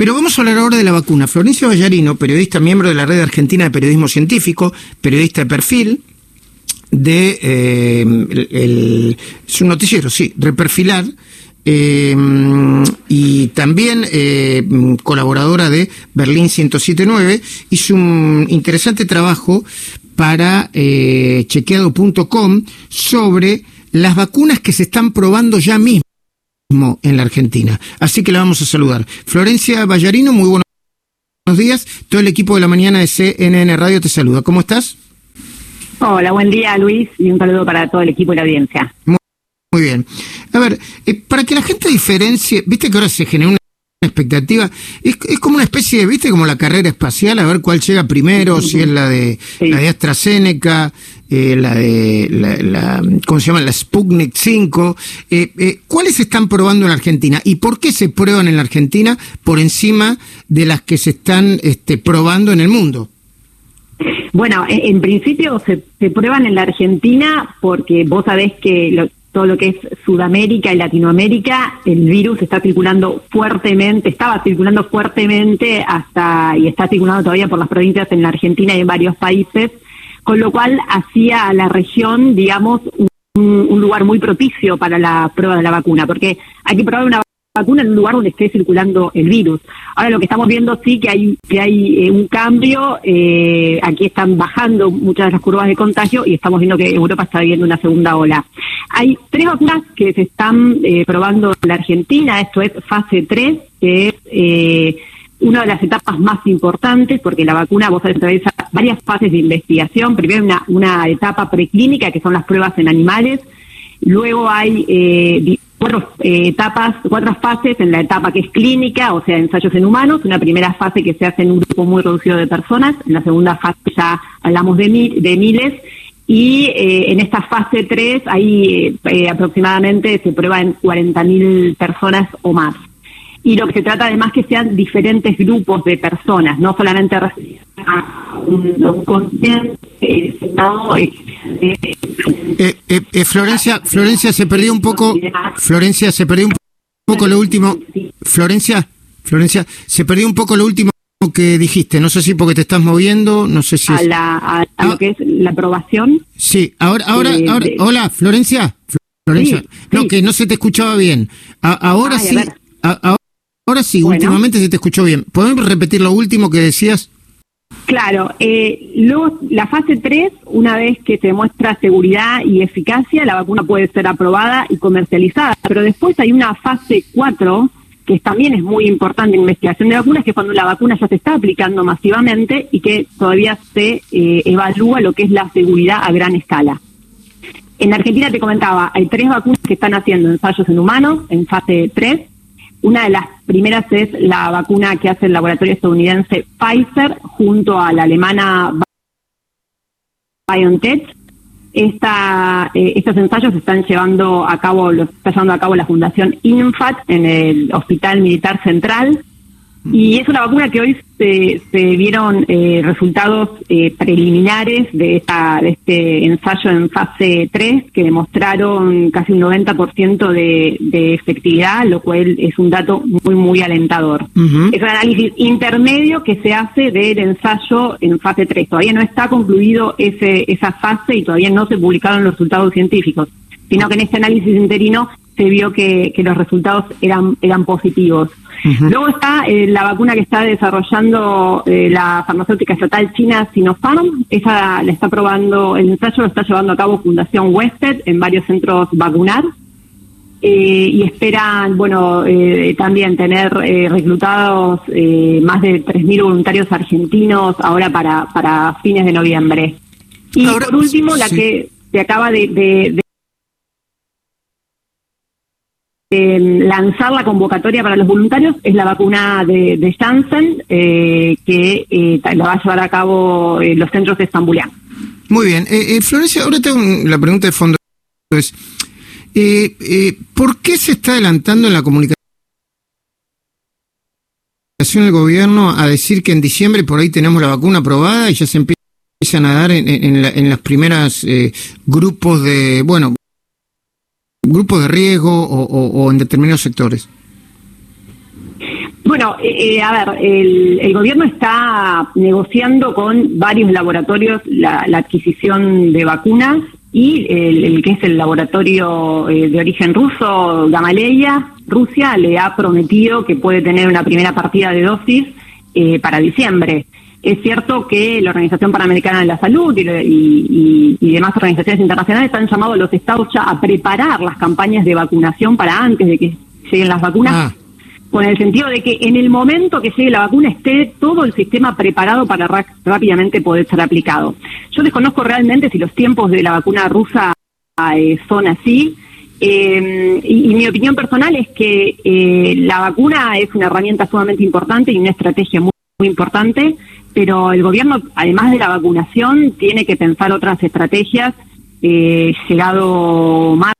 Pero vamos a hablar ahora de la vacuna. Florencia Vallarino, periodista, miembro de la Red Argentina de Periodismo Científico, periodista de perfil, de eh, el, es un noticiero, sí, Reperfilar, eh, y también eh, colaboradora de Berlín 1079, hizo un interesante trabajo para eh, chequeado.com sobre las vacunas que se están probando ya mismo en la Argentina. Así que la vamos a saludar. Florencia Vallarino, muy buenos días. Todo el equipo de la mañana de CNN Radio te saluda. ¿Cómo estás? Hola, buen día Luis y un saludo para todo el equipo y la audiencia. Muy, bien. A ver, eh, para que la gente diferencie, viste que ahora se genera una expectativa, es, como una especie de, viste, como la carrera espacial, a ver cuál llega primero, si es la de, la de AstraZeneca, eh, la de, la, ¿cómo se llama? La Sputnik 5. Eh, eh, ¿Cuáles se están probando en Argentina y por qué se prueban en la Argentina por encima de las que se están este, probando en el mundo? Bueno, en, principio se, se, prueban en la Argentina porque vos sabés que todo lo que es Sudamérica y Latinoamérica, el virus está circulando fuertemente, estaba circulando fuertemente hasta y está circulando todavía por las provincias en la Argentina y en varios países, con lo cual hacía a la región, digamos, un, un lugar muy propicio para la prueba de la vacuna, porque hay que probar una vacuna en un lugar donde esté circulando el virus. Ahora lo que estamos viendo sí que hay que hay eh, un cambio, eh, aquí están bajando muchas de las curvas de contagio y estamos viendo que Europa está viviendo una segunda ola. Hay tres vacunas que se están eh, probando en la Argentina, esto es fase 3, que es una de las etapas más importantes porque la vacuna vos atraviesa varias fases de investigación, primero una, una etapa preclínica que son las pruebas en animales, luego hay eh, cuatro eh, etapas, cuatro fases en la etapa que es clínica, o sea, ensayos en humanos, una primera fase que se hace en un grupo muy reducido de personas, en la segunda fase ya hablamos de, de miles, y eh, en esta fase 3 ahí eh, aproximadamente se prueba en 40.000 personas o más. Y lo que se trata además que sean diferentes grupos de personas, no solamente eh, eh, eh, Florencia, Florencia se perdió un poco. Florencia se perdió un poco lo último. Florencia, Florencia se perdió un poco lo último que dijiste. No sé si porque te estás moviendo, no sé si. A, la, a, lo que es la aprobación. Sí, ahora, ahora, ahora. Hola, Florencia. Florencia. no, que no se te escuchaba bien. ahora sí. ahora sí, últimamente se te escuchó bien. ¿Podemos repetir lo último que decías? Claro, eh, luego la fase 3, una vez que se demuestra seguridad y eficacia, la vacuna puede ser aprobada y comercializada, pero después hay una fase 4 que también es muy importante en investigación de vacunas, que es cuando la vacuna ya se está aplicando masivamente y que todavía se eh, evalúa lo que es la seguridad a gran escala. En Argentina te comentaba, hay tres vacunas que están haciendo ensayos en humanos en fase 3, una de las primeras es la vacuna que hace el laboratorio estadounidense Pfizer junto a la alemana BioNTech. Esta, eh, estos ensayos están llevando a cabo, los está llevando a cabo la Fundación INFAT en el Hospital Militar Central y es una vacuna que hoy se, se vieron eh, resultados eh, preliminares de, esta, de este ensayo en fase 3 que demostraron casi un 90% de, de efectividad, lo cual es un dato muy, muy alentador. Es un análisis intermedio que se hace del ensayo en fase 3. Todavía no está concluido ese, esa fase y todavía no se publicaron los resultados científicos, sino que en este análisis interino se vio que, que los resultados eran, eran positivos. Luego está eh, la vacuna que está desarrollando eh, la farmacéutica estatal china Sinopharm. Esa la está probando, el ensayo lo está llevando a cabo Fundación Wested en varios centros vacunar. Eh, y esperan, bueno, también tener reclutados más de 3.000 voluntarios argentinos ahora para, para fines de noviembre. Y por último, la que se acaba de lanzar la convocatoria para los voluntarios es la vacuna de, de Janssen, eh, que eh, la va a llevar a cabo eh, los centros de Estambulián. Muy bien. Florencia, ahora tengo la pregunta de fondo. ¿Por qué se está adelantando en la comunicación del gobierno a decir que en diciembre por ahí tenemos la vacuna aprobada y ya se empiezan a dar en, en, en las primeras grupos de, bueno, grupos de riesgo o, en determinados sectores? Bueno, eh, eh, a ver, el, gobierno está negociando con varios laboratorios la, adquisición de vacunas y el, que es el laboratorio eh, de origen ruso, Gamaleya, Rusia, le ha prometido que puede tener una primera partida de dosis para diciembre. Es cierto que la Organización Panamericana de la Salud y, demás organizaciones internacionales han llamado a los estados ya a preparar las campañas de vacunación para antes de que lleguen las vacunas. Ah con el sentido de que en el momento que llegue la vacuna esté todo el sistema preparado para rápidamente poder ser aplicado. Yo desconozco realmente si los tiempos de la vacuna rusa eh, son así. Eh, y, mi opinión personal es que eh, la vacuna es una herramienta sumamente importante y una estrategia muy, muy importante, pero el gobierno, además de la vacunación, tiene que pensar otras estrategias. llegado más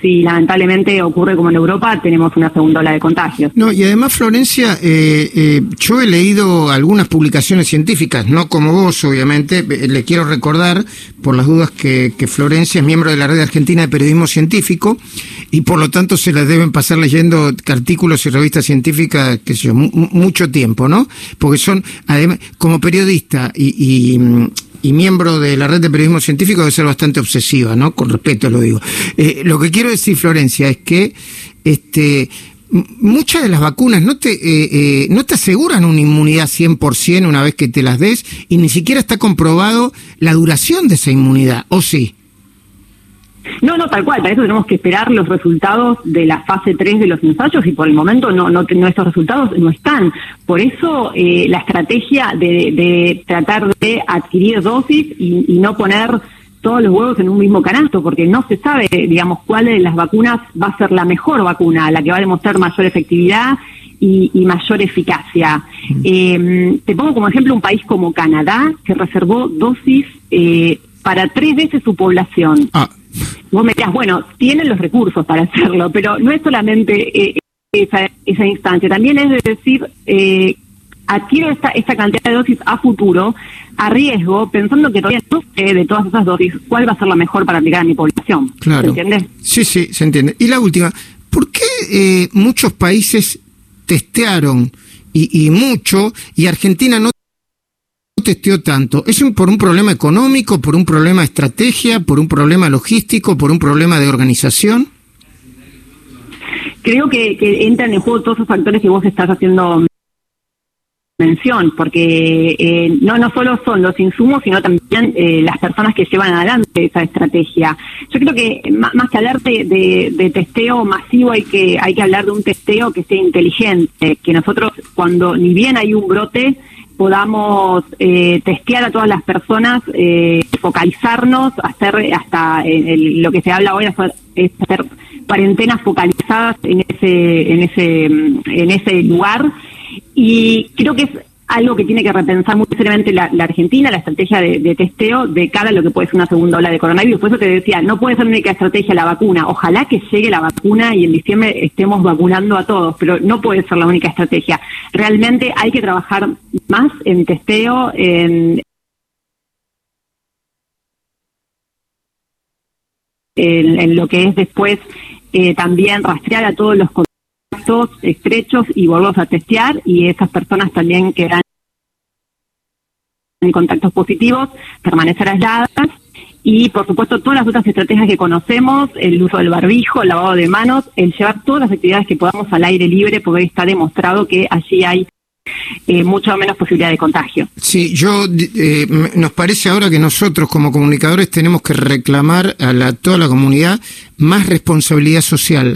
si lamentablemente ocurre como en Europa, tenemos una segunda ola de contagios. No, y además, Florencia, eh, eh, yo he leído algunas publicaciones científicas, no como vos, obviamente, eh, le quiero recordar, por las dudas, que, Florencia es miembro de la Red Argentina de Periodismo Científico y por lo tanto se las deben pasar leyendo artículos y revistas científicas, que sé yo, mucho tiempo, ¿no? Porque son, además, como periodista y, y miembro de la red de periodismo científico debe ser bastante obsesiva, ¿no? Con respeto lo digo. Eh, lo que quiero decir, Florencia, es que este muchas de las vacunas no te, eh, eh, no te aseguran una inmunidad 100% una vez que te las des y ni siquiera está comprobado la duración de esa inmunidad, ¿o sí? No, no, tal cual. Para eso tenemos que esperar los resultados de la fase 3 de los ensayos y por el momento no, no, estos resultados no están. Por eso eh, la estrategia de, tratar de adquirir dosis y, no poner todos los huevos en un mismo canasto, porque no se sabe, digamos, cuál de las vacunas va a ser la mejor vacuna, la que va a demostrar mayor efectividad y, mayor eficacia. Eh, te pongo como ejemplo un país como Canadá, que reservó dosis eh, para tres veces su población. Ah. Vos me dirás, bueno, tienen los recursos para hacerlo, pero no es solamente eh, esa, esa, instancia, también es de decir, eh, adquiero esta, esta cantidad de dosis a futuro, a riesgo, pensando que todavía no sé de todas esas dosis cuál va a ser la mejor para aplicar a mi población. Claro. ¿Se entiende? Sí, sí, se entiende. Y la última, ¿por qué eh, muchos países testearon y, y mucho y Argentina no testeó tanto? ¿Es por un problema económico, por un problema de estrategia, por un problema logístico, por un problema de organización? Creo que, entran en juego todos esos factores que vos estás haciendo mención, porque eh, no no solo son los insumos, sino también eh, las personas que llevan adelante esa estrategia. Yo creo que más, que hablar de, de, testeo masivo hay que hay que hablar de un testeo que sea inteligente, que nosotros cuando ni bien hay un brote podamos eh, testear a todas las personas, eh, focalizarnos, hacer hasta lo que se habla hoy es hacer cuarentenas focalizadas en ese en ese en ese lugar. Y creo que es algo que tiene que repensar muy seriamente la, Argentina, la estrategia de, testeo de cara a lo que puede ser una segunda ola de coronavirus. Por eso te decía, no puede ser única estrategia la vacuna. Ojalá que llegue la vacuna y en diciembre estemos vacunando a todos, pero no puede ser la única estrategia. Realmente hay que trabajar más en testeo, en, en, lo que es después eh, también rastrear a todos los estrechos y volvemos a testear y esas personas también quedan en contactos positivos, permanecer aisladas y por supuesto todas las otras estrategias que conocemos, el uso del barbijo, el lavado de manos, el llevar todas las actividades que podamos al aire libre, porque está demostrado que allí hay eh, mucho menos posibilidad de contagio. Sí, yo eh, nos parece ahora que nosotros como comunicadores tenemos que reclamar a la, toda la comunidad más responsabilidad social.